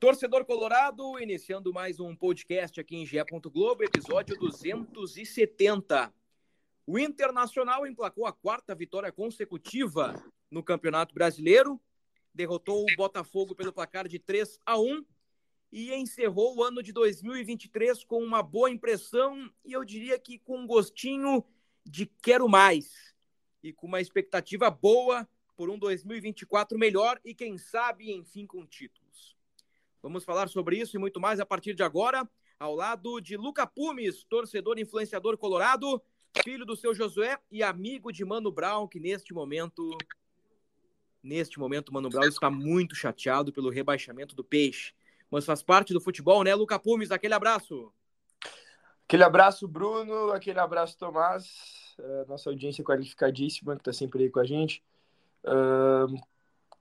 Torcedor Colorado, iniciando mais um podcast aqui em GE. Globo, episódio 270. O Internacional emplacou a quarta vitória consecutiva no Campeonato Brasileiro, derrotou o Botafogo pelo placar de 3 a 1 e encerrou o ano de 2023 com uma boa impressão e eu diria que com um gostinho de quero mais e com uma expectativa boa por um 2024 melhor e quem sabe, enfim, com títulos. Vamos falar sobre isso e muito mais a partir de agora, ao lado de Luca Pumes, torcedor influenciador colorado, filho do seu Josué e amigo de Mano Brown, que neste momento neste momento Mano Brown está muito chateado pelo rebaixamento do Peixe mas faz parte do futebol, né, Luca Pumes? Aquele abraço. Aquele abraço, Bruno. Aquele abraço, Tomás. Uh, nossa audiência qualificadíssima que está sempre aí com a gente. Uh,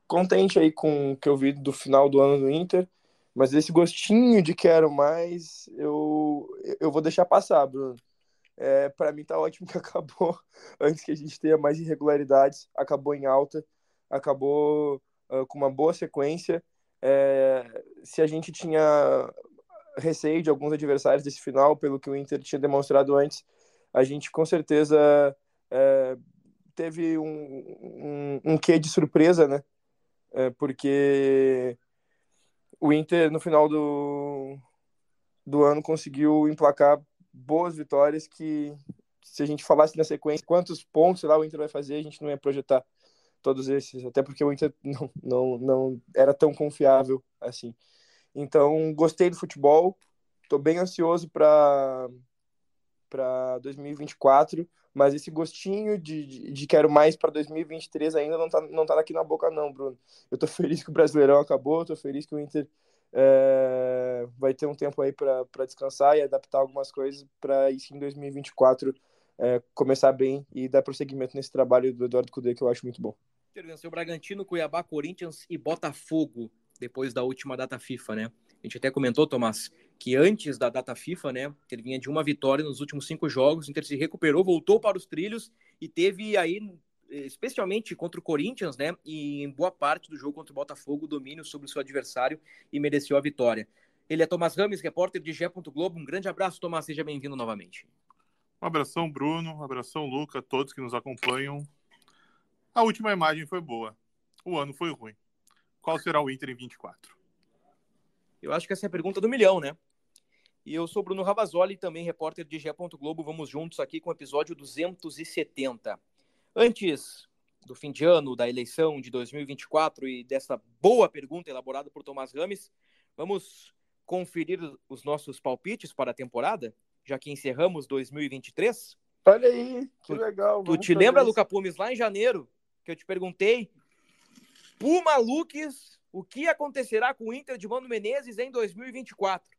contente aí com o que eu vi do final do ano do Inter, mas esse gostinho de quero mais, eu, eu vou deixar passar, Bruno. É, para mim tá ótimo que acabou antes que a gente tenha mais irregularidades, acabou em alta, acabou uh, com uma boa sequência é, se a gente tinha receio de alguns adversários desse final, pelo que o Inter tinha demonstrado antes, a gente com certeza é, teve um, um, um, quê de surpresa, né? É, porque o Inter, no final do, do ano, conseguiu emplacar boas vitórias que, se a gente falasse na sequência quantos pontos lá o Inter vai fazer, a gente não ia projetar todos esses, até porque o Inter não, não, não era tão confiável assim. Então, gostei do futebol, estou bem ansioso para para 2024, mas esse gostinho de, de, de quero mais para 2023 ainda não tá, não tá aqui na boca não, Bruno. Eu tô feliz que o Brasileirão acabou, tô feliz que o Inter é, vai ter um tempo aí para descansar e adaptar algumas coisas para isso em 2024 é, começar bem e dar prosseguimento nesse trabalho do Eduardo Cudê que eu acho muito bom. Inter venceu Bragantino, Cuiabá, Corinthians e Botafogo depois da última data FIFA, né? A gente até comentou, Tomás, que antes da data FIFA, né, ele vinha de uma vitória nos últimos cinco jogos, o Inter se recuperou, voltou para os trilhos e teve aí, especialmente contra o Corinthians, né, e em boa parte do jogo contra o Botafogo, domínio sobre o seu adversário e mereceu a vitória. Ele é Tomás Rames, repórter de Gé. Globo. Um grande abraço, Tomás, seja bem-vindo novamente. Um abração, Bruno, um abração, Luca, todos que nos acompanham. A última imagem foi boa. O ano foi ruim. Qual será o Inter em 24? Eu acho que essa é a pergunta do milhão, né? E eu sou Bruno Ravazoli, também repórter de Gé. Globo. Vamos juntos aqui com o episódio 270. Antes do fim de ano, da eleição de 2024 e dessa boa pergunta elaborada por Tomás Rames, vamos conferir os nossos palpites para a temporada, já que encerramos 2023? Olha aí, que legal. Tu te lembra, Luca Pumes, lá em janeiro, que eu te perguntei, Puma Lucas, o que acontecerá com o Inter de Mano Menezes em 2024?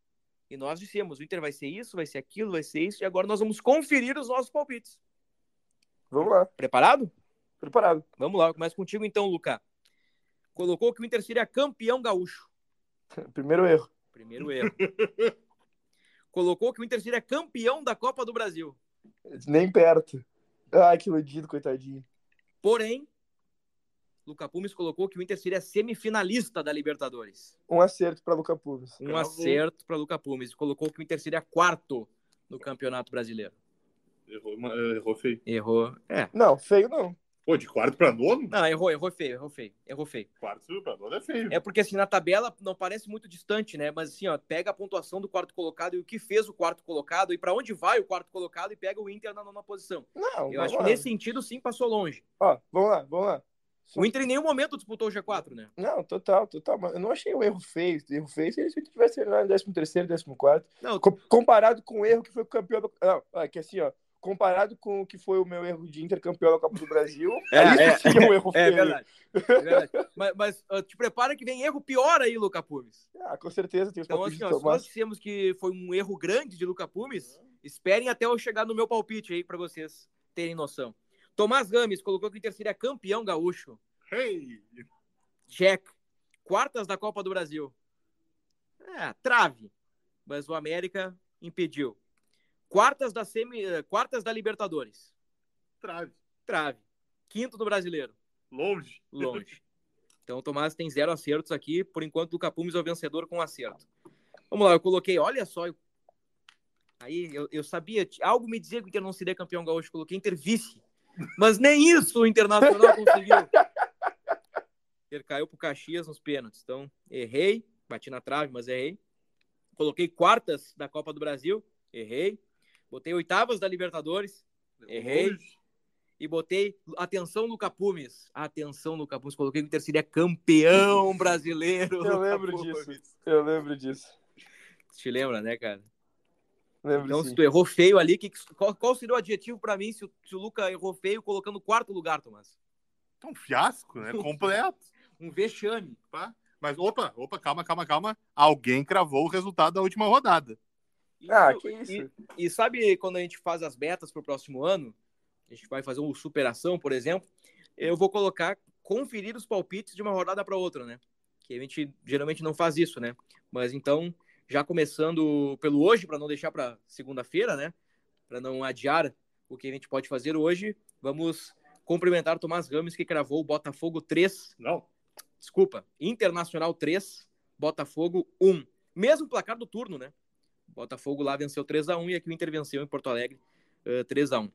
E nós dissemos, o Inter vai ser isso, vai ser aquilo, vai ser isso, e agora nós vamos conferir os nossos palpites. Vamos lá. Preparado? Preparado. Vamos lá, começa contigo então, Luca. Colocou que o Inter seria campeão gaúcho. Primeiro erro. Primeiro erro. Colocou que o Inter seria campeão da Copa do Brasil. Nem perto. Ai, que iludido, coitadinho. Porém, Luca Pumes colocou que o Inter seria semifinalista da Libertadores. Um acerto para Luca Pumes. Um acerto para Luca Pumes. Colocou que o Inter seria quarto no Campeonato Brasileiro. Errou, errou feio. Errou. É. Não, feio não. Pô, de quarto para nono? Não, errou, errou feio, errou feio, errou feio. Quarto para nono é feio. É porque assim, na tabela não parece muito distante, né? Mas assim, ó, pega a pontuação do quarto colocado e o que fez o quarto colocado e para onde vai o quarto colocado e pega o Inter na nona posição. Não, Eu acho que nesse sentido sim passou longe. Ó, vamos lá, vamos lá. O Inter em nenhum momento disputou o G4, né? Não, total, total. Eu não achei um erro feio. Erro feio se ele tivesse lá em 13 º 14 não, comparado com o erro que foi o campeão do... Não, é que assim, ó, comparado com o que foi o meu erro de intercampeão da Copa do Brasil, é, isso é, sim é um erro é, feio. verdade. É verdade. mas, mas uh, te prepara que vem erro pior aí, Luca Pumes. Ah, com certeza, tem os Então, assim, ó, se nós dissemos que foi um erro grande de Luca Pumes, esperem até eu chegar no meu palpite aí para vocês terem noção. Tomás Games colocou que o Inter seria campeão gaúcho. Hey! Jack, quartas da Copa do Brasil. É, trave. Mas o América impediu. Quartas da semi, eh, quartas da Libertadores. Trave. Trave. Quinto do Brasileiro. Longe. Longe. Então o Tomás tem zero acertos aqui. Por enquanto, o Capumes é o vencedor com acerto. Vamos lá, eu coloquei, olha só. Aí eu, eu sabia, algo me dizia que o Inter não seria campeão gaúcho. Coloquei Inter vice. Mas nem isso o Internacional conseguiu. Ele caiu pro Caxias nos pênaltis. Então, errei. Bati na trave, mas errei. Coloquei quartas da Copa do Brasil. Errei. Botei oitavas da Libertadores. Errei. E botei, atenção, Luca Pumes. Atenção, Luca Pumes. Coloquei que o Inter seria campeão brasileiro. Eu lembro disso. Eu lembro disso. Te lembra, né, cara? Lembro então, sim. se tu errou feio ali, que, qual, qual seria o adjetivo para mim se o, se o Luca errou feio colocando quarto lugar, Tomás? Um fiasco, né? Completo. um vexame. Tá? Mas, opa, opa, calma, calma, calma. Alguém cravou o resultado da última rodada. Ah, que isso. E, e sabe quando a gente faz as metas para o próximo ano? A gente vai fazer uma superação, por exemplo. Eu vou colocar conferir os palpites de uma rodada para outra, né? Que a gente geralmente não faz isso, né? Mas então, já começando pelo hoje, para não deixar para segunda-feira, né? Para não adiar o que a gente pode fazer hoje, vamos cumprimentar o Tomás Gomes, que cravou o Botafogo 3. Não. Desculpa, Internacional 3, Botafogo 1. Mesmo placar do turno, né? Botafogo lá venceu 3 a 1 e aqui o Inter venceu em Porto Alegre uh, 3 a 1 uh,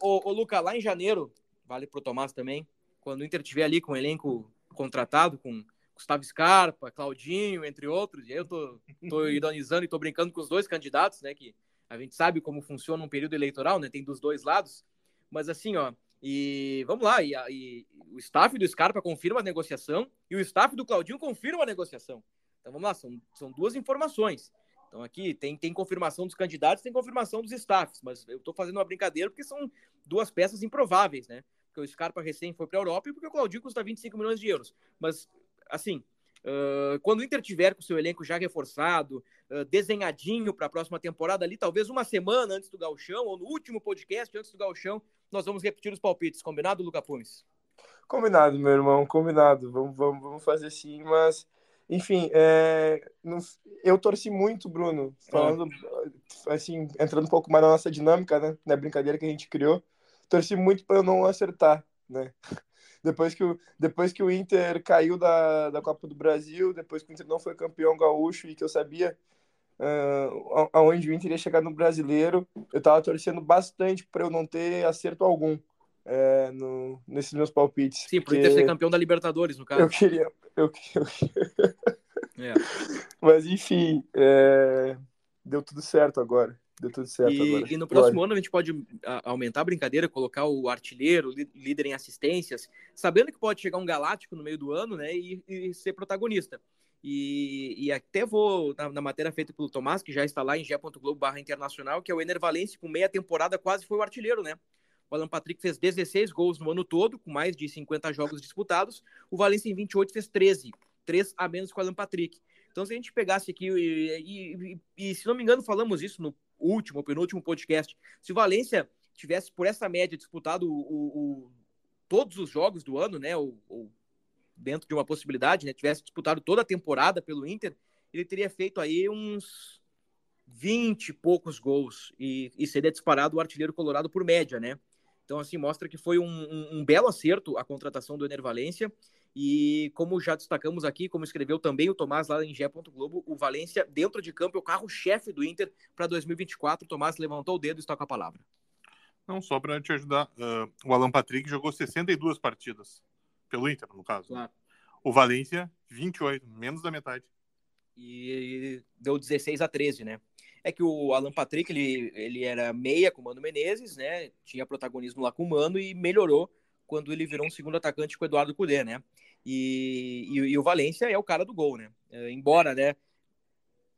o, o Luca, lá em janeiro, vale pro Tomás também, quando o Inter tiver ali com o elenco contratado, com Gustavo Scarpa, Claudinho, entre outros, e eu tô, tô ironizando e tô brincando com os dois candidatos, né, que a gente sabe como funciona um período eleitoral, né, tem dos dois lados, mas assim, ó, e vamos lá, e, e, o staff do Scarpa confirma a negociação e o staff do Claudinho confirma a negociação. Então vamos lá, são, são duas informações. Então aqui tem, tem confirmação dos candidatos, tem confirmação dos staffs, mas eu estou fazendo uma brincadeira porque são duas peças improváveis, né? Porque o Scarpa recém foi para a Europa e porque o Claudinho custa 25 milhões de euros. Mas, assim, uh, quando o Inter tiver com o seu elenco já reforçado, uh, desenhadinho para a próxima temporada ali, talvez uma semana antes do Galchão, ou no último podcast antes do Galchão, nós vamos repetir os palpites. Combinado, Luca Pumes? Combinado, meu irmão, combinado. Vamos, vamos, vamos fazer sim, mas enfim, é, eu torci muito, Bruno, falando assim, entrando um pouco mais na nossa dinâmica, né, na brincadeira que a gente criou, torci muito para eu não acertar, né? Depois que, o, depois que o Inter caiu da, da Copa do Brasil, depois que o Inter não foi campeão gaúcho e que eu sabia uh, aonde o Inter ia chegar no brasileiro, eu tava torcendo bastante para eu não ter acerto algum é, no, nesses meus palpites. Sim, porque... pro Inter ser campeão da Libertadores, no caso. Eu queria. Eu, eu... É. Mas enfim, é... deu tudo certo agora. Deu tudo certo e, agora. E no próximo ano a gente pode aumentar a brincadeira, colocar o artilheiro, líder em assistências, sabendo que pode chegar um galáctico no meio do ano, né? E, e ser protagonista. E, e, até vou na, na, matéria feita pelo Tomás, que já está lá em ge.globo barra internacional, que é o Ener Valencia, com meia temporada, quase foi o artilheiro, né? O Alan Patrick fez 16 gols no ano todo, com mais de 50 jogos disputados. O Valencia em 28 fez 13, 3 a menos que o Alan Patrick. Então, se a gente pegasse aqui, e, e, e, se não me engano, falamos isso no último, penúltimo podcast, se o Valência tivesse por essa média disputado o, o, todos os jogos do ano, né, ou, ou, dentro de uma possibilidade, né, tivesse disputado toda a temporada pelo Inter, ele teria feito aí uns 20 e poucos gols e, e seria disparado o artilheiro colorado por média, né? Então, assim, mostra que foi um, um, um belo acerto a contratação do Ener Valência. E como já destacamos aqui, como escreveu também o Tomás lá em Gé. Globo, o Valência, dentro de campo, é o carro-chefe do Inter para 2024. O Tomás levantou o dedo e está com a palavra. Não, só para te ajudar, uh, o Alan Patrick jogou 62 partidas, pelo Inter, no caso. Claro. O Valência, 28, menos da metade. E deu 16 a 13, né? é que o Alan Patrick ele, ele era meia com o Mano Menezes, né? Tinha protagonismo lá com o Mano e melhorou quando ele virou um segundo atacante com o Eduardo Cudê, né? E, e, e o Valência é o cara do gol, né? É, embora, né?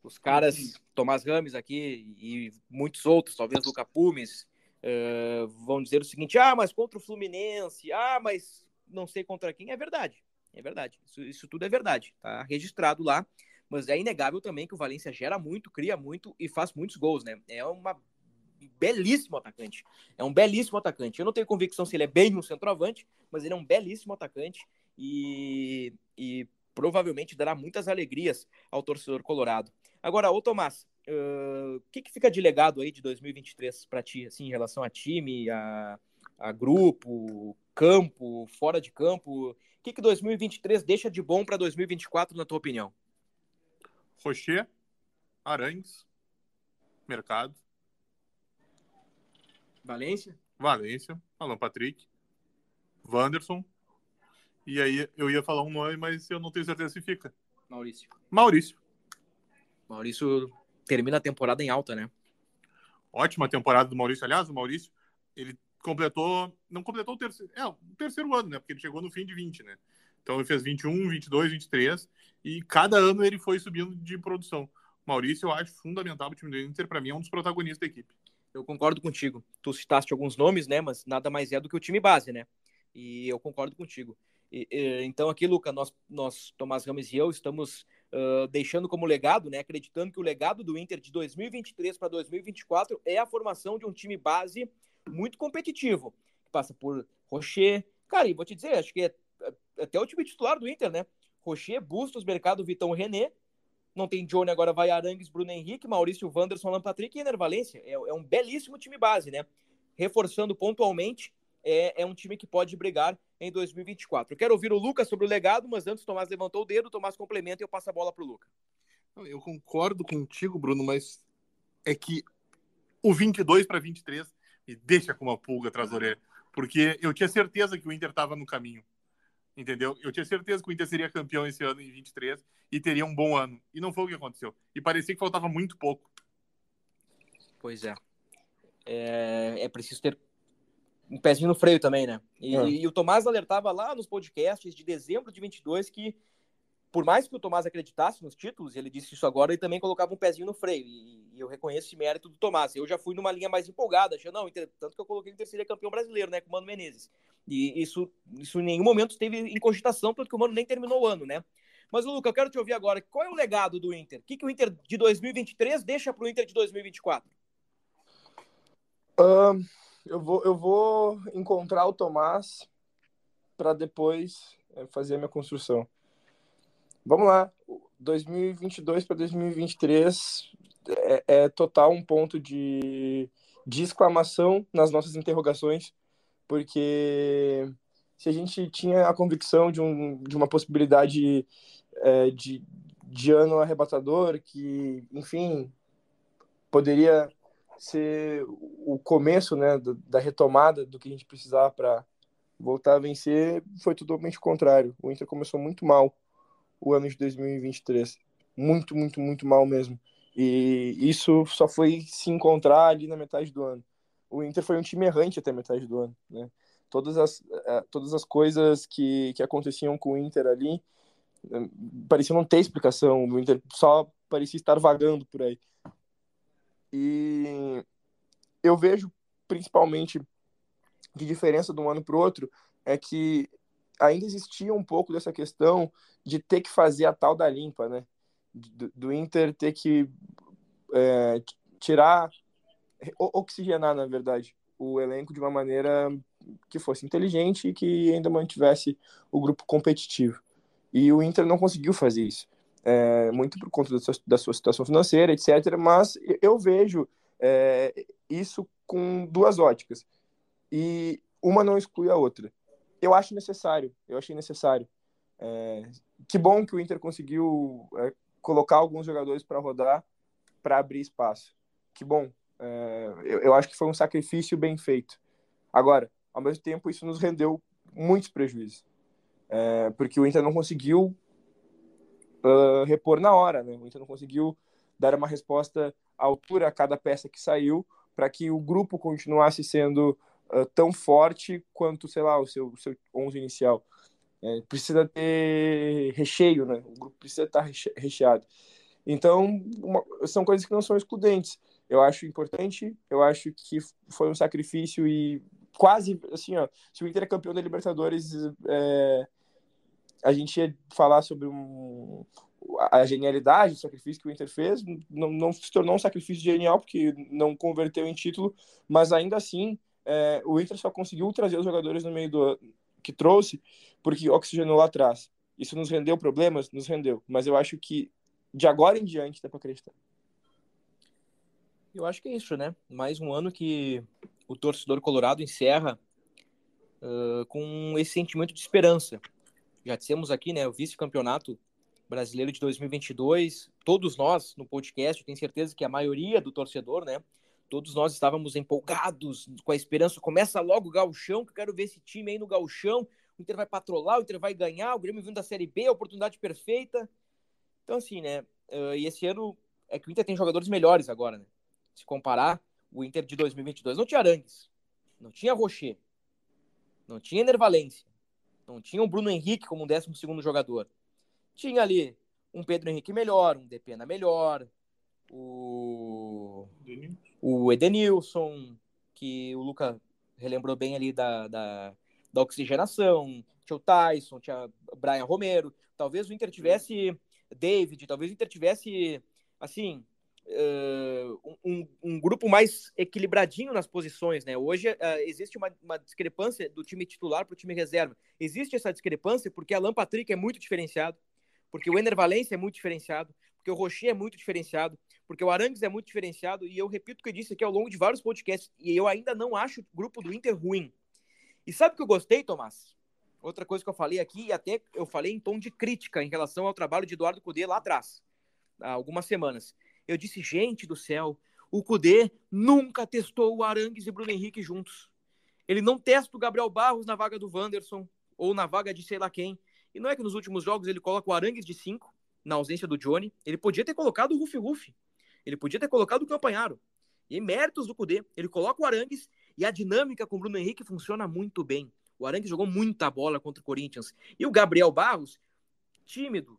Os caras, Tomás Rames aqui e muitos outros, talvez Luca Pumes, uh, vão dizer o seguinte: ah, mas contra o Fluminense, ah, mas não sei contra quem. É verdade, é verdade. Isso, isso tudo é verdade, tá registrado lá. Mas é inegável também que o Valência gera muito, cria muito e faz muitos gols, né? É uma belíssimo atacante. É um belíssimo atacante. Eu não tenho convicção se ele é bem um centroavante, mas ele é um belíssimo atacante e, e provavelmente dará muitas alegrias ao torcedor colorado. Agora, ô Tomás, o uh, que, que fica de legado aí de 2023 para ti, assim, em relação a time, a, a grupo, campo, fora de campo? O que, que 2023 deixa de bom para 2024, na tua opinião? Rocher, Arangues, Mercado, Valência? Valência, Alan Patrick, Wanderson. E aí eu ia falar um nome, mas eu não tenho certeza se fica. Maurício. Maurício. Maurício termina a temporada em alta, né? Ótima temporada do Maurício. Aliás, o Maurício, ele completou, não completou o terceiro, é, o terceiro ano, né? Porque ele chegou no fim de 20, né? Então ele fez 21, 22, 23 e cada ano ele foi subindo de produção. Maurício, eu acho fundamental o time do Inter, para mim é um dos protagonistas da equipe. Eu concordo contigo. Tu citaste alguns nomes, né? Mas nada mais é do que o time base, né? E eu concordo contigo. E, e, então aqui, Luca, nós, nós, Tomás Ramos e eu, estamos uh, deixando como legado, né? Acreditando que o legado do Inter de 2023 para 2024 é a formação de um time base muito competitivo, que passa por Rocher. Cara, e vou te dizer, acho que é, é até o time titular do Inter, né? Rocher, Bustos, Mercado, Vitão, René, não tem Johnny, agora vai Arangues, Bruno Henrique, Maurício Wanderson, Alan Patrick e Ener Valência. É, é, um belíssimo time base, né? Reforçando pontualmente, é, é, um time que pode brigar em 2024. Eu quero ouvir o Lucas sobre o legado, mas antes o Tomás levantou o dedo, o Tomás complementa e eu passo a bola para o Lucas. Eu concordo contigo, Bruno, mas é que o 22 para 23 me deixa com uma pulga atrás da orelha, porque eu tinha certeza que o Inter estava no caminho entendeu? Eu tinha certeza que o Inter seria campeão esse ano em 23 e teria um bom ano. E não foi o que aconteceu. E parecia que faltava muito pouco. Pois é. É, é preciso ter um pezinho no freio também, né? E, é. e, o Tomás alertava lá nos podcasts de dezembro de 22 que por mais que o Tomás acreditasse nos títulos, ele disse isso agora, ele também colocava um pezinho no freio. E, e eu reconheço esse mérito do Tomás. Eu já fui numa linha mais empolgada, achando, não, tanto que eu coloquei o Inter seria campeão brasileiro, né, com o Mano Menezes. E isso, isso em nenhum momento esteve em cogitação, porque o Mano nem terminou o ano, né? Mas, Luca, eu quero te ouvir agora. Qual é o legado do Inter? O que, que o Inter de 2023 deixa para o Inter de 2024? Uh, eu, vou, eu vou encontrar o Tomás para depois eh, fazer a minha construção. Vamos lá. 2022 para 2023 é, é, total um ponto de, de exclamação nas nossas interrogações, porque se a gente tinha a convicção de, um, de uma possibilidade é, de, de ano arrebatador, que, enfim, poderia ser o começo né, da retomada do que a gente precisava para voltar a vencer, foi totalmente o contrário. O Inter começou muito mal o ano de 2023. Muito, muito, muito mal mesmo. E isso só foi se encontrar ali na metade do ano. O Inter foi um time errante até metade do ano, né? Todas as, é, todas as coisas que, que aconteciam com o Inter ali é, pareciam não ter explicação. O Inter só parecia estar vagando por aí. E eu vejo principalmente de diferença de um ano para o outro é que ainda existia um pouco dessa questão de ter que fazer a tal da limpa, né? Do, do Inter ter que é, tirar, oxigenar, na verdade, o elenco de uma maneira que fosse inteligente e que ainda mantivesse o grupo competitivo. E o Inter não conseguiu fazer isso. É, muito por conta da sua, da sua, situação financeira, etc. Mas eu vejo é, isso com duas óticas. E uma não exclui a outra eu acho necessário, eu achei necessário. É, que bom que o Inter conseguiu é, colocar alguns jogadores para rodar, para abrir espaço. Que bom. É, eu, eu, acho que foi um sacrifício bem feito. Agora, ao mesmo tempo, isso nos rendeu muitos prejuízos. É, porque o Inter não conseguiu uh, repor na hora, né? O Inter não conseguiu dar uma resposta à altura a cada peça que saiu para que o grupo continuasse sendo uh, tão forte quanto, sei lá, o seu, seu 11 inicial. É, precisa ter recheio, né? O grupo precisa estar recheado. Então, uma, são coisas que não são excludentes. eu acho importante, eu acho que foi um sacrifício e quase, assim, ó, se o Inter é campeão da Libertadores, é, a gente ia falar sobre um, a genialidade, o sacrifício que o Inter fez, não, não se tornou um sacrifício genial, porque não converteu em título, mas ainda assim, é, o Inter só conseguiu trazer os jogadores no meio do que trouxe, porque oxigenou lá atrás. Isso nos rendeu problemas? Nos rendeu. Mas eu acho que de agora em diante dá para acreditar. Eu acho que é isso, né? Mais um ano que o torcedor colorado encerra uh, com esse sentimento de esperança. Já dissemos aqui, né? O vice-campeonato brasileiro de 2022. Todos nós no podcast, tenho certeza que a maioria do torcedor, né? Todos nós estávamos empolgados com a esperança. Começa logo o gauchão, que eu quero ver esse time aí no gauchão. O Inter vai patrolar, o Inter vai ganhar, o Grêmio vindo da Série B, a oportunidade perfeita. Então, assim, né? Uh, e esse ano é que o Inter tem jogadores melhores agora, né? Se comparar, o Inter de 2022 não tinha Arangues, não tinha Rocher, não tinha Enervalência, não tinha o Bruno Henrique como um 12 jogador. Tinha ali um Pedro Henrique melhor, um Depena melhor, o, o Edenilson, que o Luca relembrou bem ali da, da, da oxigenação, tinha o Tyson, tinha Brian Romero. Talvez o Inter tivesse David, talvez o Inter tivesse, assim, uh, um, um, grupo mais equilibradinho nas posições, né? Hoje uh, existe uma, uma, discrepância do time titular para o time reserva. Existe essa discrepância porque Alan Patrick é muito diferenciado, porque o Ener Valencia é muito diferenciado, porque o Rocher é muito diferenciado, porque o Arangues é muito diferenciado, e eu repito o que eu disse aqui ao longo de vários podcasts, e eu ainda não acho o grupo do Inter ruim. E sabe o que eu gostei, Tomás? Outra coisa que eu falei aqui, e até eu falei em tom de crítica em relação ao trabalho de Eduardo Cudê lá atrás, há algumas semanas. Eu disse, gente do céu, o Cudê nunca testou o Arangues e Bruno Henrique juntos. Ele não testa o Gabriel Barros na vaga do Wanderson, ou na vaga de sei lá quem. E não é que nos últimos jogos ele coloca o Arangues de 5, na ausência do Johnny. Ele podia ter colocado o Rufi Rufi. Ele podia ter colocado o Campanharo. E méritos do Cudê. Ele coloca o Arangues e a dinâmica com o Bruno Henrique funciona muito bem. O Arangues jogou muita bola contra o Corinthians. E o Gabriel Barros, tímido,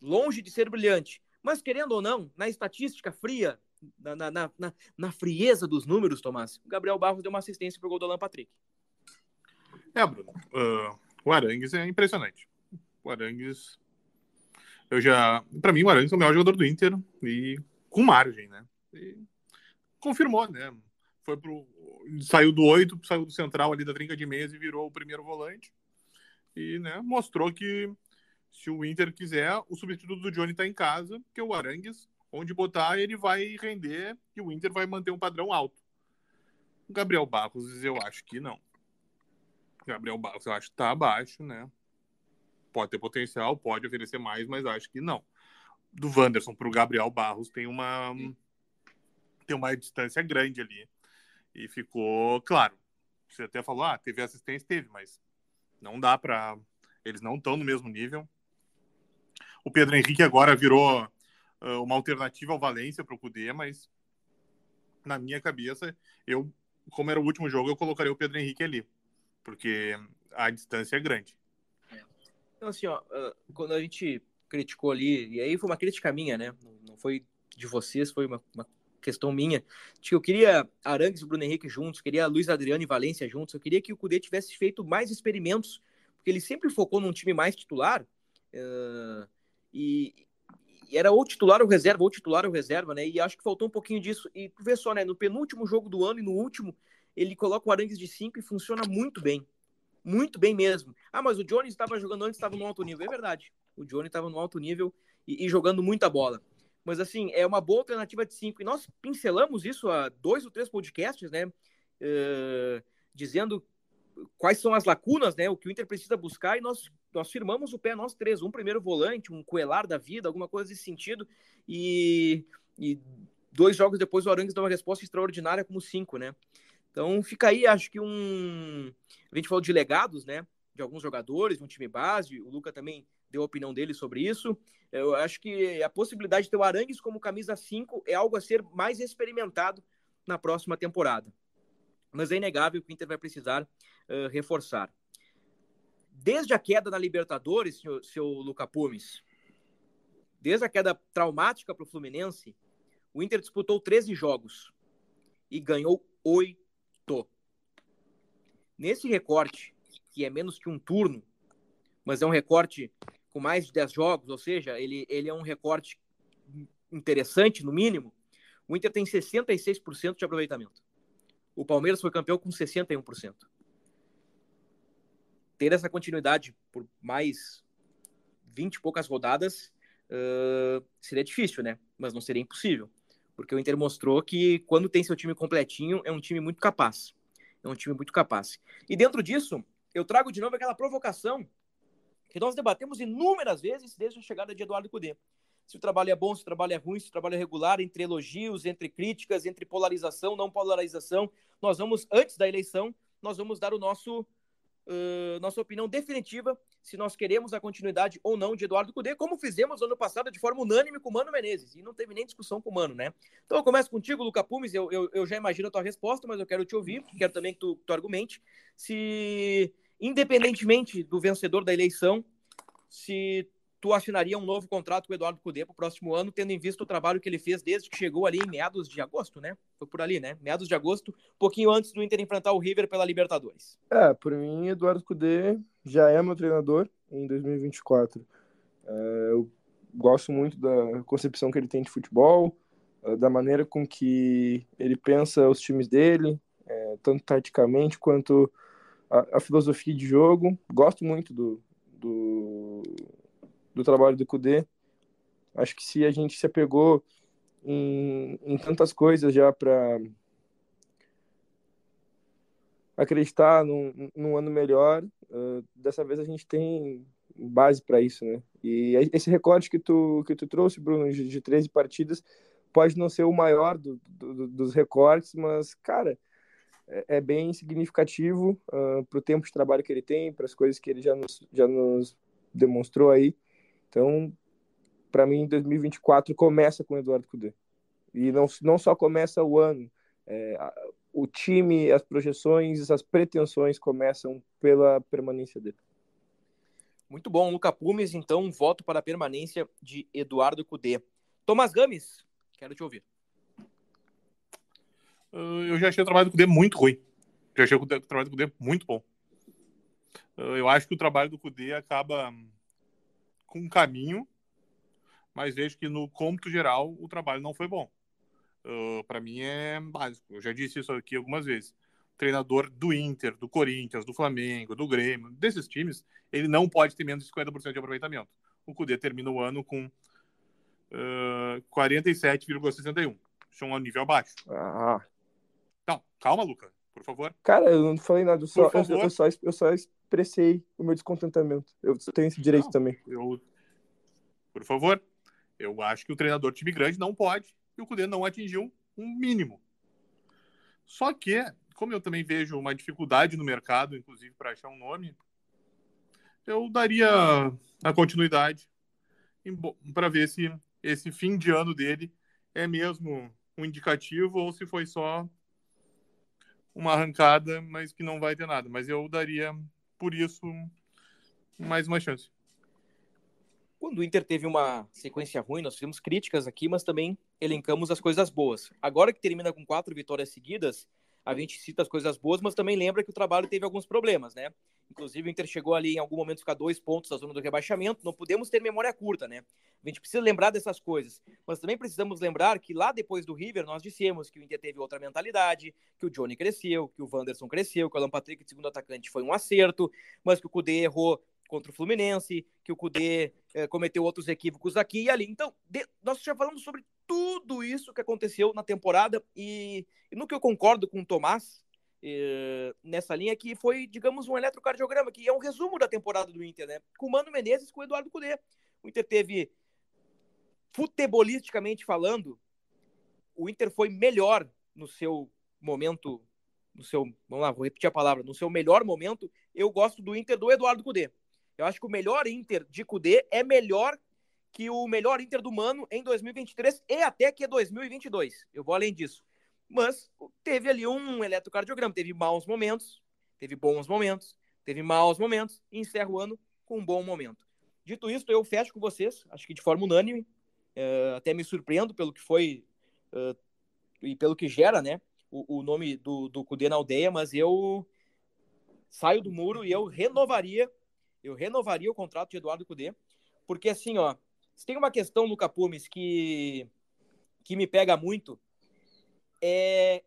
longe de ser brilhante, mas, querendo ou não, na estatística fria, na, na, na, na frieza dos números, Tomás, o Gabriel Barros deu uma assistência pro gol do Alan Patrick. É, Bruno. Uh, o Arangues é impressionante. O Arangues. Eu já. Pra mim, o Arangues é o melhor jogador do Inter e com margem, né? E confirmou, né? Foi pro. Saiu do 8, saiu do central ali da trinca de mesa e virou o primeiro volante. E né, mostrou que se o Inter quiser, o substituto do Johnny está em casa, que é o Arangues, onde botar ele vai render e o Inter vai manter um padrão alto. O Gabriel Barros, eu acho que não. Gabriel Barros, eu acho que está abaixo, né? Pode ter potencial, pode oferecer mais, mas acho que não. Do Wanderson para o Gabriel Barros tem uma tem uma distância grande ali. E ficou claro. Você até falou, ah, teve assistência, teve, mas não dá para eles não estão no mesmo nível. O Pedro Henrique agora virou uh, uma alternativa ao Valência para o Cudê, mas na minha cabeça, eu, como era o último jogo, eu colocaria o Pedro Henrique ali, porque a distância é grande. Então, assim, ó, quando a gente criticou ali, e aí foi uma crítica minha, né? Não foi de vocês, foi uma, uma questão minha, eu queria Arangues e Bruno Henrique juntos, queria Luiz Adriano e Valência juntos, eu queria que o Cudê tivesse feito mais experimentos, porque ele sempre focou num time mais titular, uh, e, e, era ou titular ou reserva, ou titular ou reserva, né? E acho que faltou um pouquinho disso. E tu vê só, né? No penúltimo jogo do ano e no último, ele coloca o Arangues de 5 e funciona muito bem. Muito bem mesmo. Ah, mas o Johnny estava jogando antes, estava no alto nível. É verdade. O Johnny estava no alto nível e, e, jogando muita bola. Mas assim, é uma boa alternativa de 5. E nós pincelamos isso há dois ou três podcasts, né? Uh, dizendo quais são as lacunas, né? O que o Inter precisa buscar, e nós, nós firmamos o pé, nós três, um primeiro volante, um coelar da vida, alguma coisa desse sentido, e, e dois jogos depois o Arangues dá uma resposta extraordinária como cinco, né? Então fica aí, acho que um. A gente falou de legados, né? De alguns jogadores, de um time base, o Luca também deu a opinião dele sobre isso. Eu acho que a possibilidade de ter o Arangues como camisa 5 é algo a ser mais experimentado na próxima temporada. Mas é inegável que o Inter vai precisar uh, reforçar. Desde a queda na Libertadores, seu, seu Luca Pumes, desde a queda traumática para o Fluminense, o Inter disputou 13 jogos. e ganhou oito. Nesse recorte, que é menos que um turno, mas é um recorte com mais de 10 jogos, ou seja, ele, ele é um recorte interessante, no mínimo, o Inter tem 66% de aproveitamento. O Palmeiras foi campeão com 61%. Ter essa continuidade por mais 20 e poucas rodadas uh, seria difícil, né? Mas não seria impossível. Porque o Inter mostrou que quando tem seu time completinho, é um time muito capaz. É um time muito capaz. E dentro disso, eu trago de novo aquela provocação que nós debatemos inúmeras vezes desde a chegada de Eduardo Cudê. Se o trabalho é bom, se o trabalho é ruim, se o trabalho é regular, entre elogios, entre críticas, entre polarização, não polarização, nós vamos, antes da eleição, nós vamos dar o nosso uh, nossa opinião definitiva se nós queremos a continuidade ou não de Eduardo Cudê, como fizemos ano passado de forma unânime com o Mano Menezes, e não teve nem discussão com o Mano, né? Então eu começo contigo, Luca Pumes, eu, eu, eu já imagino a tua resposta, mas eu quero te ouvir, quero também que tu, tu argumente, se, independentemente do vencedor da eleição, se tu assinaria um novo contrato com o Eduardo Cudê para o próximo ano, tendo em vista o trabalho que ele fez desde que chegou ali em meados de agosto, né? Foi por ali, né? Meados de agosto, um pouquinho antes do Inter enfrentar o River pela Libertadores. É, por mim, Eduardo Cudê já é meu treinador em 2024. É, eu gosto muito da concepção que ele tem de futebol, é, da maneira com que ele pensa os times dele, é, tanto taticamente quanto a, a filosofia de jogo. Gosto muito do, do do trabalho do Kudê. Acho que se a gente se apegou em, em tantas coisas já para acreditar num, num, ano melhor, uh, dessa vez a gente tem base para isso, né? E esse recorde que tu, que tu trouxe, Bruno, de, de 13 partidas, pode não ser o maior do, do, dos recordes, mas, cara, é, é bem significativo uh, para o tempo de trabalho que ele tem, para as coisas que ele já nos, já nos demonstrou aí. Então, para mim, 2024 começa com o Eduardo Cudê. E não, não só começa o ano, é, o time, as projeções, as pretensões começam pela permanência dele. Muito bom, Luca Pumes. Então, voto para a permanência de Eduardo Cudê. Tomás Games, quero te ouvir. Uh, eu já achei o trabalho do Cudê muito ruim. Já achei o trabalho do Cudê muito bom. Uh, eu acho que o trabalho do Cudê acaba com um caminho, mas vejo que no cômputo geral o trabalho não foi bom. Uh, para mim é básico. Eu já disse isso aqui algumas vezes. O treinador do Inter, do Corinthians, do Flamengo, do Grêmio, desses times, ele não pode ter menos de 50% de aproveitamento. O Cudê termina o ano com uh, 47,61. Isso é um nível abaixo. Ah. Então, calma, Luca, por favor. Cara, eu não falei nada, eu só, eu, eu, só, eu só expressei o meu descontentamento. Eu tenho esse direito não, também. Eu, por favor, eu acho que o treinador time grande não pode e o Cudê não atingiu um mínimo. Só que, como eu também vejo uma dificuldade no mercado, inclusive para achar um nome, eu daria a continuidade para ver se esse fim de ano dele é mesmo um indicativo ou se foi só uma arrancada, mas que não vai ter nada. Mas eu daria por isso, mais uma chance. Quando o Inter teve uma sequência ruim, nós fizemos críticas aqui, mas também elencamos as coisas boas. Agora que termina com quatro vitórias seguidas, a gente cita as coisas boas, mas também lembra que o trabalho teve alguns problemas, né? Inclusive, o Inter chegou ali em algum momento ficar dois pontos da zona do rebaixamento. Não podemos ter memória curta, né? A gente precisa lembrar dessas coisas. Mas também precisamos lembrar que lá depois do River, nós dissemos que o Inter teve outra mentalidade, que o Johnny cresceu, que o Wanderson cresceu, que o Alan Patrick, segundo atacante, foi um acerto, mas que o Cudê errou contra o Fluminense, que o Cudê eh, cometeu outros equívocos aqui e ali. Então, de, nós já falamos sobre tudo isso que aconteceu na temporada e, e no que eu concordo com o Tomás, eh, nessa linha que foi, digamos, um eletrocardiograma, que é um resumo da temporada do Inter, né? Com o Mano Menezes com o Eduardo Cudê. O Inter teve, futebolisticamente falando, o Inter foi melhor no seu momento, no seu, vamos lá, vou repetir a palavra, no seu melhor momento, eu gosto do Inter do Eduardo Cudê. Eu acho que o melhor Inter de Cudê é melhor que o melhor Inter do Mano em 2023 e até que 2022. Eu vou além disso. Mas teve ali um eletrocardiograma, teve maus momentos, teve bons momentos, teve maus momentos e encerra o ano com um bom momento. Dito isso, eu fecho com vocês, acho que de forma unânime, uh, até me surpreendo pelo que foi uh, e pelo que gera, né? o, o nome do, do Cudê na aldeia, mas eu saio do muro e eu renovaria, eu renovaria o contrato de Eduardo Cudê, porque assim, ó, se tem uma questão, Luca Pumes, que, que me pega muito, é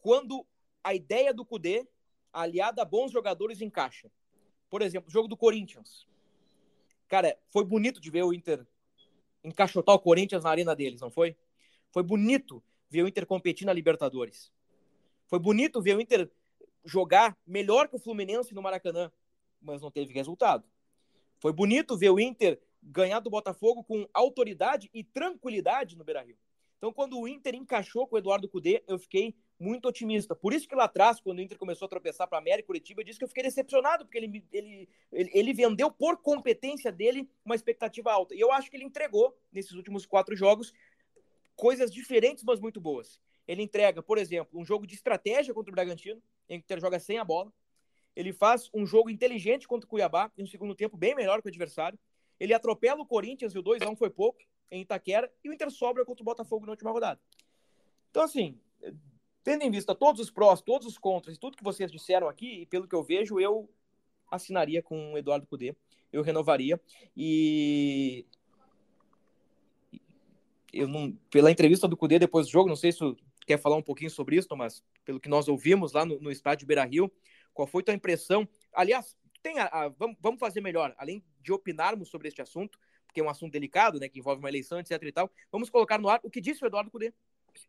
quando a ideia do Cudê, aliada a bons jogadores, encaixa. Por exemplo, o jogo do Corinthians. Cara, foi bonito de ver o Inter encaixotar o Corinthians na arena deles, não foi? Foi bonito ver o Inter competir na Libertadores. Foi bonito ver o Inter jogar melhor que o Fluminense no Maracanã, mas não teve resultado. Foi bonito ver o Inter ganhar do Botafogo com autoridade e tranquilidade no Beira-Rio. Então, quando o Inter encaixou com o Eduardo Cudê, eu fiquei muito otimista. Por isso que lá atrás, quando o Inter começou a tropeçar para a América Curitiba, eu disse que eu fiquei decepcionado, porque ele, ele, ele, ele, vendeu por competência dele uma expectativa alta. E eu acho que ele entregou, nesses últimos quatro jogos, coisas diferentes, mas muito boas. Ele entrega, por exemplo, um jogo de estratégia contra o Bragantino, em que o Inter joga sem a bola. Ele faz um jogo inteligente contra o Cuiabá, em um segundo tempo bem melhor que o adversário. Ele atropela o Corinthians e o 2x1 foi pouco, em Itaquera, e o Inter sobra contra o Botafogo na última rodada. Então, assim, tendo em vista todos os prós, todos os contras, tudo que vocês disseram aqui, e pelo que eu vejo, eu assinaria com o Eduardo Cudê, eu renovaria. E eu não, pela entrevista do Cudê depois do jogo, não sei se tu quer falar um pouquinho sobre isso, Tomás, pelo que nós ouvimos lá no, no estádio Beira Rio, qual foi tua impressão? Aliás, tem a, a, vamos, fazer melhor, além de opinarmos sobre este assunto, porque é um assunto delicado, né, que envolve uma eleição, etc e tal, vamos colocar no ar o que disse o Eduardo Cudê.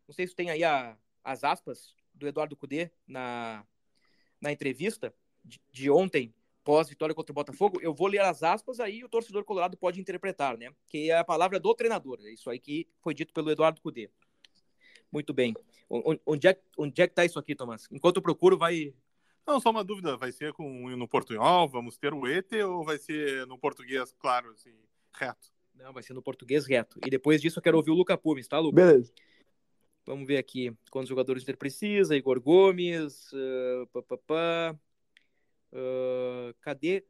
Não sei se tem aí a, as aspas do Eduardo Cudê na, na entrevista de, de ontem, pós-vitória contra o Botafogo, eu vou ler as aspas, aí o torcedor colorado pode interpretar, né? Que é a palavra do treinador, é isso aí que foi dito pelo Eduardo Cudê. Muito bem. Onde é, onde é que tá isso aqui, Tomás? Enquanto eu procuro, vai... Não, só uma dúvida, vai ser com no portunhol, vamos ter o ET ou vai ser no português, claro, assim, reto? Não, vai ser no português reto. E depois disso eu quero ouvir o Luca Pumes, tá, Luca? Beleza. Vamos ver aqui quantos jogadores o Inter precisa. Igor Gomes, uh, pá, pá, pá. Uh, cadê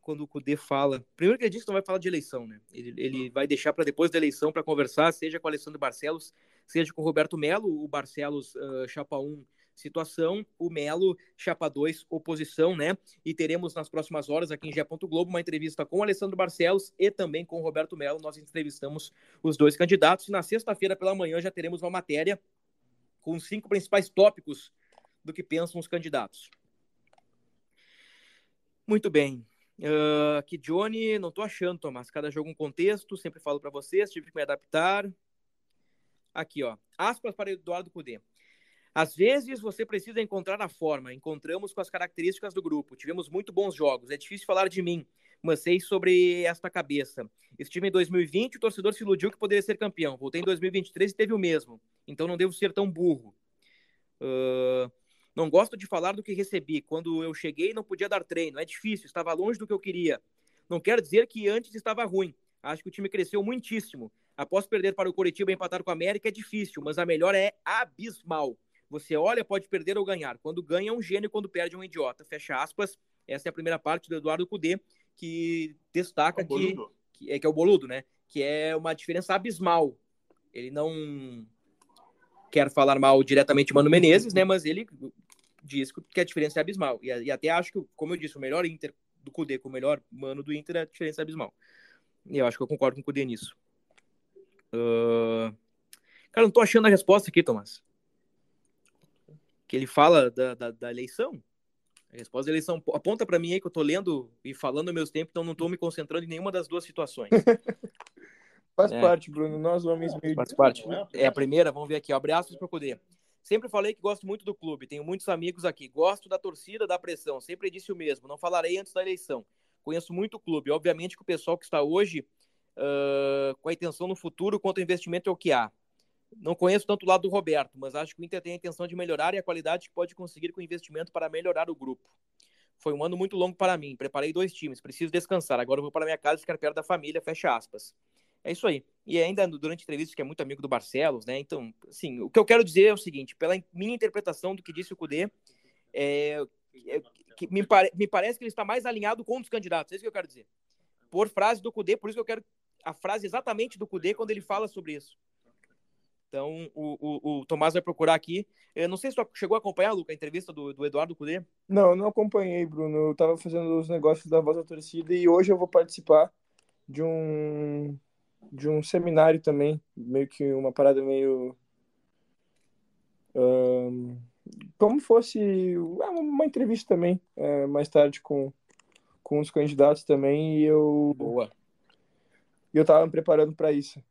quando o Cudê fala? Primeiro que ele disse que não vai falar de eleição, né? Ele, ele vai deixar para depois da eleição para conversar, seja com o Alessandro Barcelos, seja com o Roberto Melo, o Barcelos uh, chapa 1 situação, o Melo chapa 2 oposição, né? E teremos nas próximas horas aqui em Gé. Globo uma entrevista com o Alessandro Barcelos e também com o Roberto Melo. Nós entrevistamos os dois candidatos e na sexta-feira pela manhã já teremos uma matéria com os cinco principais tópicos do que pensam os candidatos. Muito bem. Uh, aqui, Johnny, não tô achando, Tomás. Cada jogo um contexto, sempre falo para vocês, tive que me adaptar. Aqui, ó. Aspas para Eduardo Cudê. Às vezes você precisa encontrar a forma. Encontramos com as características do grupo. Tivemos muito bons jogos. É difícil falar de mim, mas sei sobre esta cabeça. Estive em 2020, o torcedor se iludiu que poderia ser campeão. Voltei em 2023 e teve o mesmo. Então não devo ser tão burro. Uh, não gosto de falar do que recebi. Quando eu cheguei, não podia dar treino. É difícil, estava longe do que eu queria. Não quero dizer que antes estava ruim. Acho que o time cresceu muitíssimo. Após perder para o Coritiba e empatar com a América é difícil, mas a melhor é abismal. Você olha, pode perder ou ganhar. Quando ganha é um gênio, quando perde é um idiota. Fecha aspas. Essa é a primeira parte do Eduardo Cudê, que destaca é que, que, é, que é o boludo, né? Que é uma diferença abismal. Ele não quer falar mal diretamente de Mano Menezes, né? Mas ele diz que a diferença é abismal. E, e até acho que, como eu disse, o melhor Inter do Cudê com o melhor mano do Inter, a diferença é abismal. E eu acho que eu concordo com o Cudê nisso. Uh... Cara, não tô achando a resposta aqui, Tomás. Que ele fala da, da, da eleição. A resposta da eleição aponta para mim aí que eu tô lendo e falando ao mesmo tempo, então não tô me concentrando em nenhuma das duas situações. Faz é. parte, Bruno. Nós homens meio. Faz parte. É a primeira, vamos ver aqui. Abre aspas para poder. Sempre falei que gosto muito do clube, tenho muitos amigos aqui, gosto da torcida, da pressão, sempre disse o mesmo, não falarei antes da eleição. Conheço muito o clube, obviamente que o pessoal que está hoje uh, com a intenção no futuro quanto ao investimento é o que há. Não conheço tanto o lado do Roberto, mas acho que o Inter tem a intenção de melhorar e a qualidade que pode conseguir com o investimento para melhorar o grupo. Foi um ano muito longo para mim, preparei dois times, preciso descansar, agora vou para minha casa ficar perto da família, fecha aspas. É isso aí. E ainda durante a entrevista, que é muito amigo do Barcelos, né? Então, assim, o que eu quero dizer é o seguinte: pela minha interpretação do que disse o Cudê, é, é, que me, pare, me parece que ele está mais alinhado com os candidatos. É isso que eu quero dizer. Por frase do Cudê, por isso que eu quero a frase exatamente do Cudê quando ele fala sobre isso. Então, o, o, o, Tomás vai procurar aqui. Eu não sei se tu chegou a acompanhar, Luca, a entrevista do, do Eduardo Cudê. Não, não acompanhei, Bruno. Eu estava fazendo os negócios da voz da torcida e hoje eu vou participar de um de um seminário também, meio que uma parada meio um, como fosse uma entrevista também, é, mais tarde com, com os candidatos também, e eu Boa. eu tava me preparando para isso.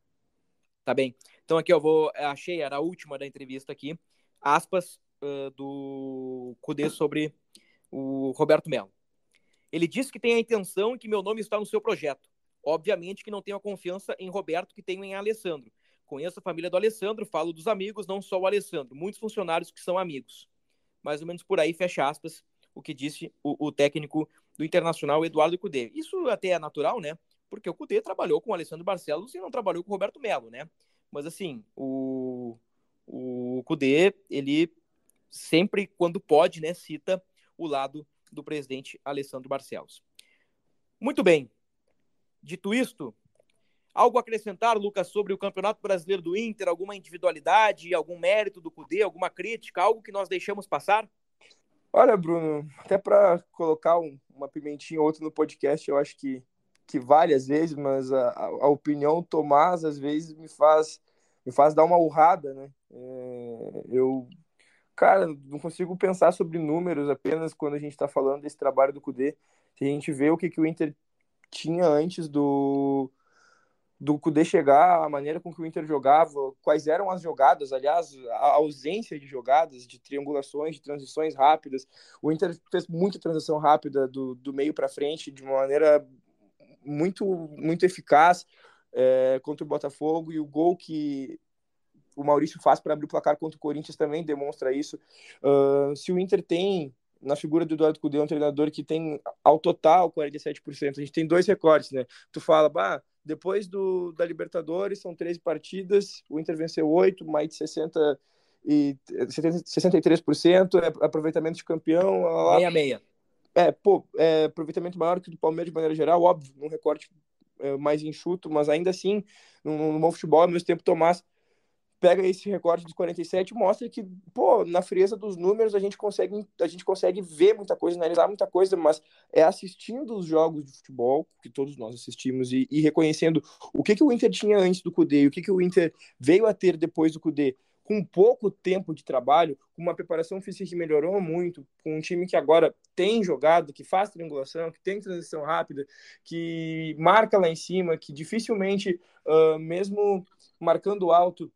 Tá bem. Então aqui eu vou, achei, era a última da entrevista aqui, aspas uh, do Cudê sobre o Roberto Melo. Ele disse que tem a intenção e que meu nome está no seu projeto. Obviamente que não tenho a confiança em Roberto que tenho em Alessandro. Conheço a família do Alessandro, falo dos amigos, não só o Alessandro, muitos funcionários que são amigos. Mais ou menos por aí, fecha aspas, o que disse o, o técnico do Internacional, Eduardo Cudê. Isso até é natural, né? Porque o Cudê trabalhou com o Alessandro Barcelos e não trabalhou com o Roberto Melo, né? Mas assim, o, o Cudê, ele sempre, quando pode, né, cita o lado do presidente Alessandro Barcelos. Muito bem, Dito isto, algo a acrescentar, Lucas, sobre o Campeonato Brasileiro do Inter? Alguma individualidade, algum mérito do Cudê, alguma crítica, algo que nós deixamos passar? Olha, Bruno, até para colocar um, uma pimentinha ou outra no podcast, eu acho que, que vale às vezes, mas a, a opinião Tomás às vezes me faz me faz dar uma urrada, né? É, eu, cara, não consigo pensar sobre números apenas quando a gente está falando desse trabalho do Cudê. Se a gente vê o que, que o Inter tinha antes do do Kudê chegar, a maneira com que o Inter jogava, quais eram as jogadas, aliás, a ausência de jogadas, de triangulações, de transições rápidas. O Inter fez muita transição rápida do, do meio para frente, de uma maneira muito, muito eficaz é, contra o Botafogo, e o gol que o Maurício faz para abrir o placar contra o Corinthians também demonstra isso. Uh, se o Inter tem na figura do Eduardo Cudê, um treinador que tem ao total 47%. A gente tem dois recortes, né? Tu fala, bah, depois do, da Libertadores são 13 partidas, o Inter venceu 8, mais de 60 e 63%, é aproveitamento de campeão. Meia meia. É, pô, é aproveitamento maior que do Palmeiras de maneira geral, óbvio, num recorte é, mais enxuto, mas ainda assim, no, no bom futebol, ao mesmo tempo, Tomás pega esse recorte dos 47 e mostra que, pô, na frieza dos números a gente consegue a gente consegue ver muita coisa, analisar muita coisa, mas é assistindo os jogos de futebol que todos nós assistimos e, e reconhecendo o que que o Inter tinha antes do Cudê o que que o Inter veio a ter depois do Cudê, com pouco tempo de trabalho, com uma preparação física que melhorou muito, com um time que agora tem jogado, que faz triangulação, que tem transição rápida, que marca lá em cima, que dificilmente, uh, mesmo marcando alto,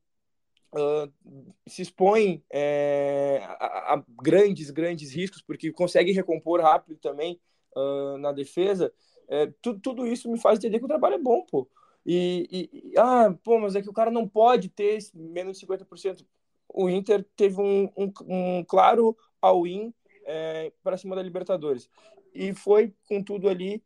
Uh, se expõe é, a, a, grandes, grandes riscos, porque consegue recompor rápido também uh, na defesa, é, tu, tudo isso me faz entender que o trabalho é bom, pô. E, e, ah, pô, mas é que o cara não pode ter menos de 50%. O Inter teve um, um, um claro all-in é, para cima da Libertadores. E foi com tudo ali.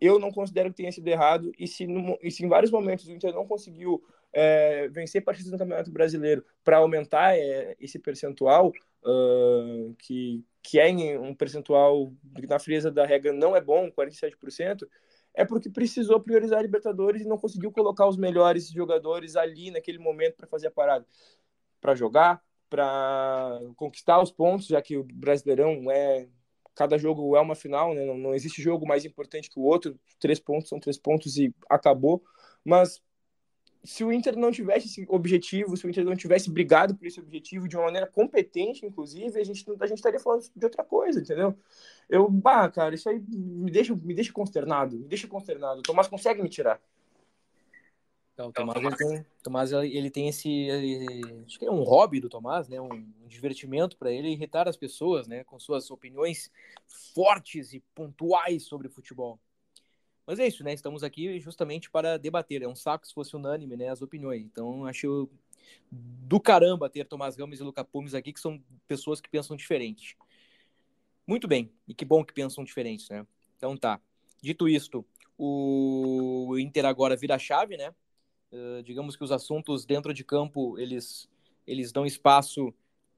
Eu não considero que tenha sido errado. E se, no, e se em vários momentos o Inter não conseguiu é, vencer partidas no Campeonato Brasileiro para aumentar é, esse percentual, uh, que, que é um percentual na frieza da regra não é bom, 47%, é porque precisou priorizar a Libertadores e não conseguiu colocar os melhores jogadores ali naquele momento para fazer a parada, para jogar, para conquistar os pontos, já que o Brasileirão é cada jogo é uma final, né? não, não existe jogo mais importante que o outro, três pontos são três pontos e acabou, mas se o Inter não tivesse esse objetivo, se o Inter não tivesse brigado por esse objetivo de uma maneira competente, inclusive, a gente, a gente estaria falando de outra coisa, entendeu? Eu, bah, cara, isso aí me deixa, me deixa consternado, me deixa consternado. O Tomás consegue me tirar. Então, o Tomás, ele tem, Tomás, ele tem esse, acho que é um hobby do Tomás, né? Um, um divertimento para ele irritar as pessoas, né? Com suas opiniões fortes e pontuais sobre futebol. Mas é isso, né? Estamos aqui justamente para debater. É um saco se fosse unânime, né? As opiniões. Então, acho do caramba ter Tomás Gomes e Luca Pumes aqui, que são pessoas que pensam diferente. Muito bem. E que bom que pensam diferentes, né? Então tá. Dito isto, o Inter agora vira chave, né? Uh, digamos que os assuntos dentro de campo, eles, eles dão espaço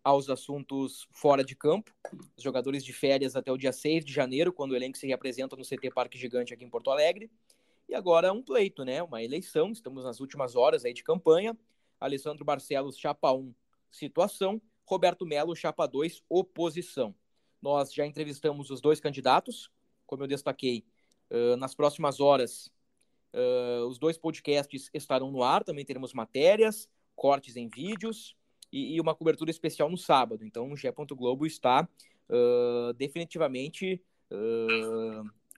aos assuntos fora de campo. Os jogadores de férias até o dia 6 de janeiro, quando o elenco se reapresenta no CT Parque Gigante aqui em Porto Alegre. E agora um pleito, né? Uma eleição. Estamos nas últimas horas aí de campanha. Alessandro Barcelos, chapa 1, situação. Roberto Melo, chapa 2, oposição. Nós já entrevistamos os dois candidatos, como eu destaquei, uh, nas próximas horas. Uh, os dois podcasts estarão no ar, também teremos matérias, cortes em vídeos e, e uma cobertura especial no sábado. Então, o G. Globo está uh, definitivamente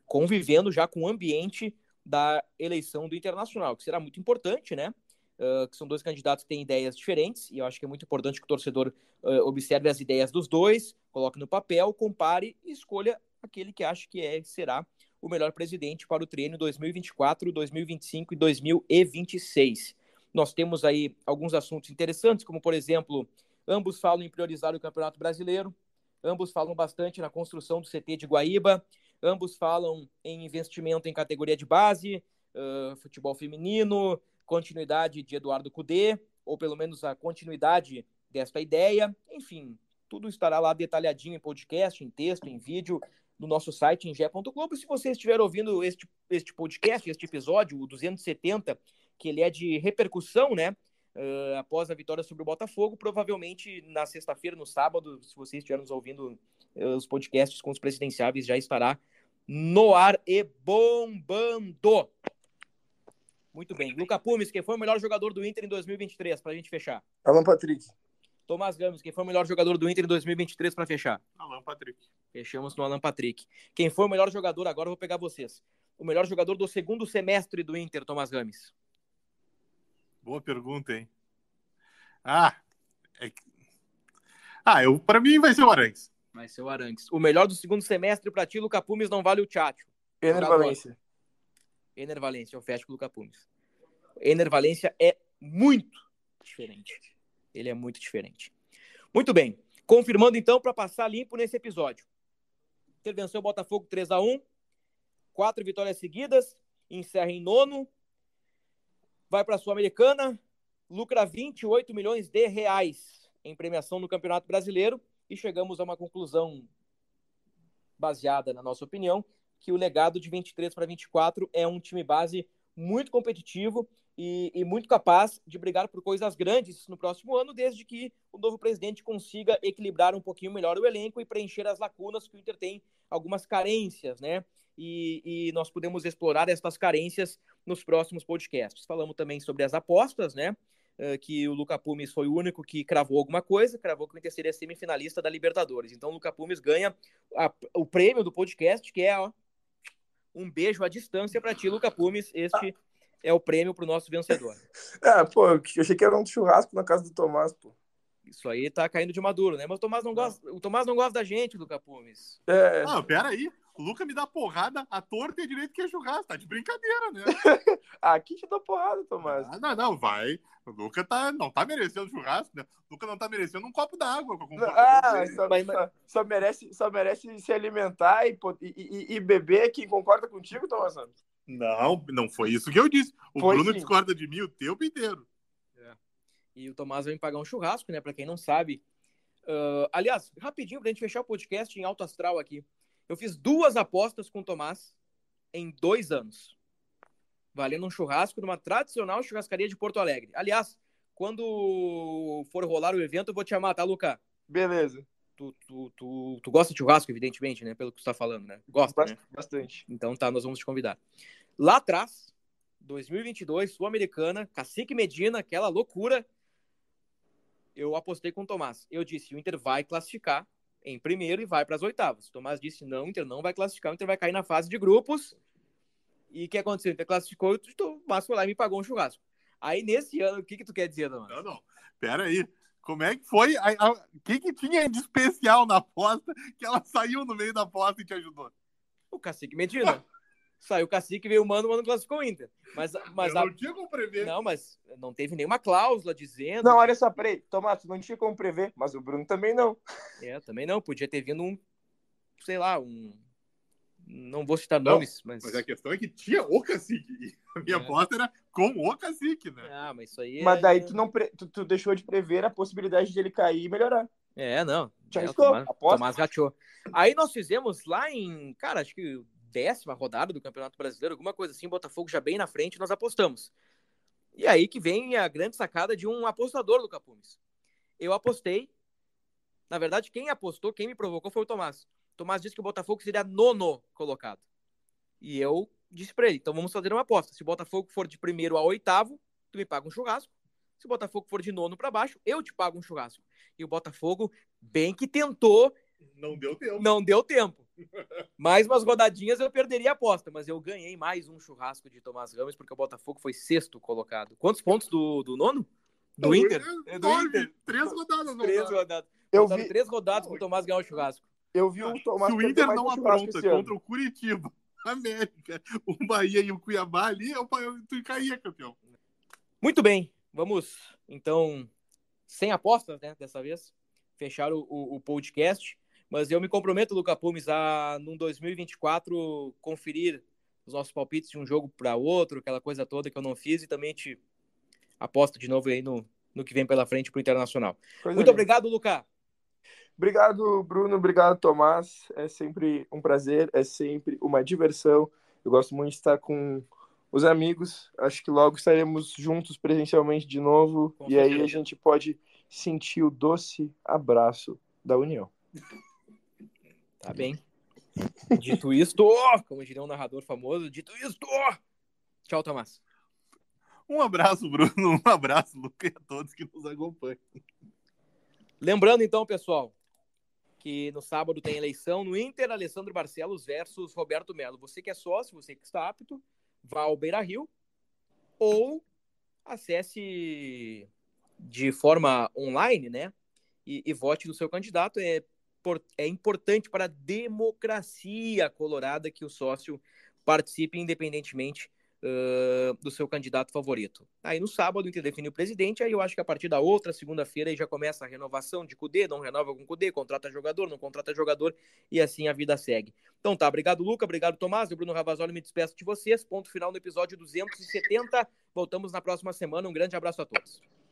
convivendo já com o ambiente da eleição do Internacional, que será muito importante, né? Uh, que são dois candidatos que têm ideias diferentes, e eu acho que é muito importante que o torcedor uh, observe as ideias dos dois, coloque no papel, compare e escolha aquele que acha que é, será o melhor presidente para o treino 2024, 2025 e 2026. Nós temos aí alguns assuntos interessantes, como por exemplo, ambos falam em priorizar o Campeonato Brasileiro, ambos falam bastante na construção do CT de Guaíba, ambos falam em investimento em categoria de base, uh, futebol feminino, continuidade de Eduardo Cudê, ou pelo menos a continuidade desta ideia. Enfim, tudo estará lá detalhadinho em podcast, em texto, em vídeo, no nosso site em ge.globo. Se você estiver ouvindo este, este podcast, este episódio, o 270, que ele é de repercussão, né? Uh, após a vitória sobre o Botafogo, provavelmente na sexta-feira, no sábado, se você estiver nos ouvindo uh, os podcasts com os presidenciáveis, já estará no ar e bombando. Muito bem. Luca Pumes, quem foi o melhor jogador do Inter em 2023, para a gente fechar? Alan Patrick. Tomás Gomes, quem foi o melhor jogador do Inter em 2023 para fechar? Alan Patrick. Fechamos no Alan Patrick. Quem foi o melhor jogador, agora eu vou pegar vocês. O melhor jogador do segundo semestre do Inter, Tomás Gomes. Boa pergunta, hein? Ah, é... ah eu, para mim vai ser o Arangues. Vai ser o Arangues. O melhor do segundo semestre para ti, Luca Pumes, não vale o Tchatcho. Ener Valência. Ener Valência, eu fecho com o Luca Pumes. Ener Valência é muito diferente. Ele é muito diferente. Muito bem. Confirmando então para passar limpo nesse episódio. Inter venceu o Botafogo 3 a 1 quatro vitórias seguidas, encerra em nono, vai para a Sul-Americana, lucra 28 milhões de reais em premiação no Campeonato Brasileiro e chegamos a uma conclusão baseada na nossa opinião que o legado de 23 para 24 é um time base muito competitivo e, e, muito capaz de brigar por coisas grandes no próximo ano, desde que o novo presidente consiga equilibrar um pouquinho melhor o elenco e preencher as lacunas que o Inter tem algumas carências, né? E, e nós podemos explorar estas carências nos próximos podcasts. Falamos também sobre as apostas, né? Uh, que o Luca Pumes foi o único que cravou alguma coisa, cravou que o Inter seria semifinalista da Libertadores. Então o Luca Pumes ganha a, o prêmio do podcast, que é ó, um beijo à distância para ti, Luca Pumes. Este é o prêmio para o nosso vencedor. É, pô, eu achei que era um churrasco na casa do Tomás, pô. Isso aí tá caindo de maduro, né? Mas o Tomás não gosta, o Tomás não gosta da gente, Luca Pumes. É. Não, pera aí. O Luca me dá porrada, a torta e direito que é churrasco. Tá de brincadeira, né? Aqui te dá porrada, Tomás. Ah, não, não, vai. O Luca tá, não tá merecendo churrasco, né? O Luca não tá merecendo um copo d'água. Ah, só, mas, só, só, merece, só merece se alimentar e, e, e beber quem concorda contigo, Tomás Santos. Não, não foi isso que eu disse. O foi Bruno sim. discorda de mim o tempo inteiro. É. E o Tomás me pagar um churrasco, né? Pra quem não sabe. Uh, aliás, rapidinho pra gente fechar o podcast em alto astral aqui. Eu fiz duas apostas com o Tomás em dois anos. Valendo um churrasco numa tradicional churrascaria de Porto Alegre. Aliás, quando for rolar o evento, eu vou te chamar, tá, Luca? Beleza. Tu, tu, tu, tu gosta de churrasco, evidentemente, né? Pelo que você está falando, né? Gosta, né? Bastante. Então tá, nós vamos te convidar. Lá atrás, 2022, Sul-Americana, Cacique Medina, aquela loucura. Eu apostei com o Tomás. Eu disse, o Inter vai classificar em primeiro e vai para as oitavas. O Tomás disse: não, o Inter não vai classificar, o Inter vai cair na fase de grupos. E o que aconteceu? O Inter classificou e o Tomás foi lá e me pagou um churrasco. Aí nesse ano, o que, que tu quer dizer, Tomás? Não, não. Pera aí. Como é que foi? O que, que tinha de especial na aposta que ela saiu no meio da aposta e te ajudou? O Cacique Medina. Saiu o Cacique, veio o Mano, o Mano classificou o Inter. Mas, mas eu a... não tinha como prever. Não, mas não teve nenhuma cláusula dizendo. Não, olha só, peraí. Tomás, não tinha como prever, mas o Bruno também não. É, também não. Podia ter vindo um, sei lá, um. Não vou citar não, nomes, mas. Mas a questão é que tinha o Cacique. A minha é. aposta era com o Cacique, né? Ah, mas isso aí. Mas é... daí tu, não pre... tu, tu, deixou de prever a possibilidade de ele cair e melhorar. É, não. Já é, estou, Tomás, Tomás gateou. Aí nós fizemos lá em. Cara, acho que décima rodada do Campeonato Brasileiro, alguma coisa assim, Botafogo já bem na frente, nós apostamos. E aí que vem a grande sacada de um apostador do Capumes. Eu apostei. Na verdade, quem apostou, quem me provocou foi o Tomás. O Tomás disse que o Botafogo seria nono colocado. E eu disse para ele: então vamos fazer uma aposta. Se o Botafogo for de primeiro a oitavo, tu me paga um churrasco. Se o Botafogo for de nono para baixo, eu te pago um churrasco. E o Botafogo, bem que tentou. Não deu tempo. Não deu tempo. Mais umas rodadinhas eu perderia a aposta, mas eu ganhei mais um churrasco de Tomás Ramos, porque o Botafogo foi sexto colocado. Quantos pontos do, do nono? Do Inter? é É do nove. Inter. Três rodadas. não Três rodadas. Eu vi, três rodadas pro Tomás ganhar o churrasco. eu vi o Tomás Se o Inter não um churrasco apronta contra o Curitiba, América, o Bahia e o Cuiabá ali, o pa- tu caía, campeão. Muito bem, vamos então, sem apostas, né, dessa vez, fechar o, o, o podcast. Mas eu me comprometo, Luca Pumes, a, num 2024, conferir os nossos palpites de um jogo para outro, aquela coisa toda que eu não fiz, e também te aposto de novo aí no, no que vem pela frente pro Internacional. Coisa Muito linda. obrigado, Luca. Obrigado, Bruno. Obrigado, Tomás. É sempre um prazer, é sempre uma diversão. Eu gosto muito de estar com os amigos. Acho que logo estaremos juntos presencialmente de novo. Com e aí certeza. a gente pode sentir o doce abraço da união. Tá bem. Dito isto, como diria um narrador famoso, dito isto, tchau, Tomás. Um abraço, Bruno. Um abraço, Luca, e a todos que nos acompanham. Lembrando então, pessoal, que no sábado tem eleição no Inter, Alessandro Barcelos versus Roberto Melo. Você que é sócio, você que está apto, vá ao Beira Rio ou acesse de forma online, né? E, e vote no seu candidato. É, é importante para a democracia colorada que o sócio participe independentemente ãh, do seu candidato favorito. Aí no sábado o Inter define o presidente, aí eu acho que a partir da outra segunda-feira já começa a renovação de Cudê, não renova com Cudê, contrata jogador, não contrata jogador, e assim a vida segue. Então tá, obrigado Luca, obrigado Tomás, eu Bruno Ravazoli me despeço de vocês, ponto final no episódio 270, voltamos na próxima semana, um grande abraço a todos.